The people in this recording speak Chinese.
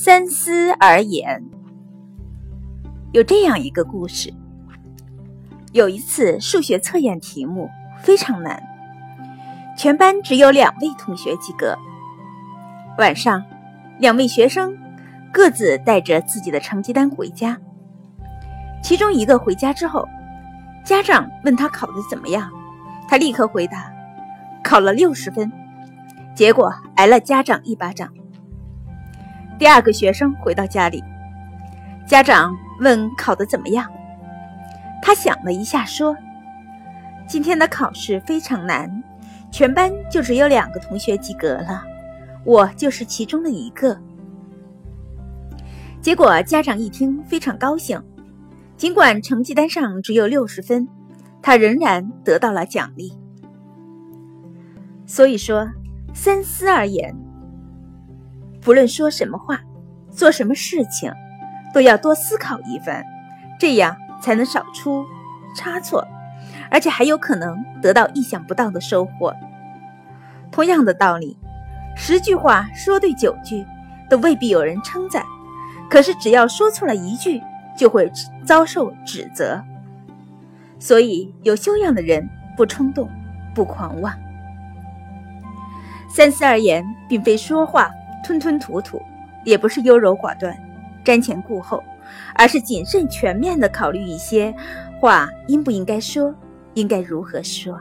三思而言。有这样一个故事：有一次数学测验题目非常难，全班只有两位同学及格。晚上，两位学生各自带着自己的成绩单回家。其中一个回家之后，家长问他考的怎么样，他立刻回答：“考了六十分。”结果挨了家长一巴掌。第二个学生回到家里，家长问考得怎么样，他想了一下说：“今天的考试非常难，全班就只有两个同学及格了，我就是其中的一个。”结果家长一听非常高兴，尽管成绩单上只有六十分，他仍然得到了奖励。所以说。三思而言，不论说什么话，做什么事情，都要多思考一番，这样才能少出差错，而且还有可能得到意想不到的收获。同样的道理，十句话说对九句，都未必有人称赞；可是只要说错了一句，就会遭受指责。所以，有修养的人不冲动，不狂妄。三思而言，并非说话吞吞吐吐，也不是优柔寡断、瞻前顾后，而是谨慎全面地考虑一些话应不应该说，应该如何说。